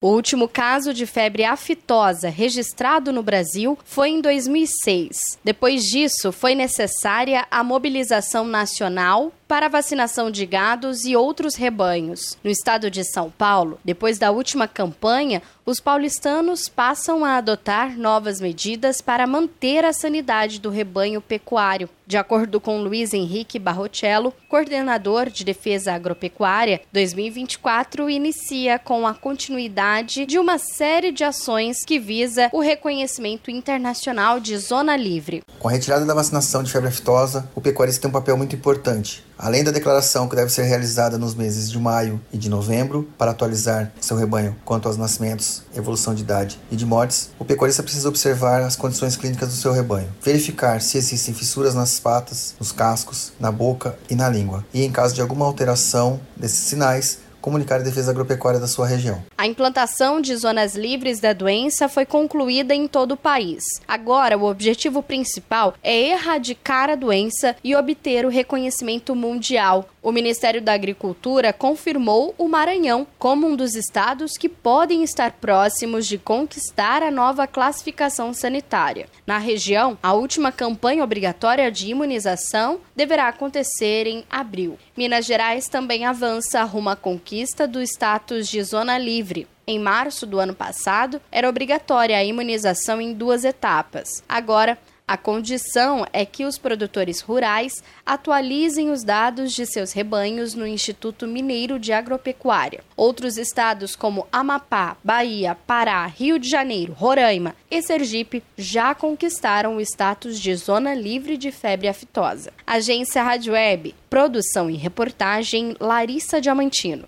O último caso de febre aftosa registrado no Brasil foi em 2006. Depois disso, foi necessária a mobilização nacional para a vacinação de gados e outros rebanhos. No estado de São Paulo, depois da última campanha, os paulistanos passam a adotar novas medidas para manter a sanidade do rebanho pecuário. De acordo com Luiz Henrique Barrocello, coordenador de defesa agropecuária, 2024 inicia com a continuidade de uma série de ações que visa o reconhecimento internacional de zona livre. Com a retirada da vacinação de febre aftosa, o pecuarista tem um papel muito importante Além da declaração que deve ser realizada nos meses de maio e de novembro para atualizar seu rebanho quanto aos nascimentos, evolução de idade e de mortes, o pecuarista precisa observar as condições clínicas do seu rebanho, verificar se existem fissuras nas patas, nos cascos, na boca e na língua, e em caso de alguma alteração desses sinais, comunicar a defesa agropecuária da sua região. A implantação de zonas livres da doença foi concluída em todo o país. Agora, o objetivo principal é erradicar a doença e obter o reconhecimento mundial. O Ministério da Agricultura confirmou o Maranhão como um dos estados que podem estar próximos de conquistar a nova classificação sanitária. Na região, a última campanha obrigatória de imunização deverá acontecer em abril. Minas Gerais também avança rumo à conquista do status de zona livre. Em março do ano passado, era obrigatória a imunização em duas etapas. Agora, a condição é que os produtores rurais atualizem os dados de seus rebanhos no Instituto Mineiro de Agropecuária. Outros estados como Amapá, Bahia, Pará, Rio de Janeiro, Roraima e Sergipe já conquistaram o status de zona livre de febre aftosa. Agência Rádio Web, produção e reportagem Larissa Diamantino.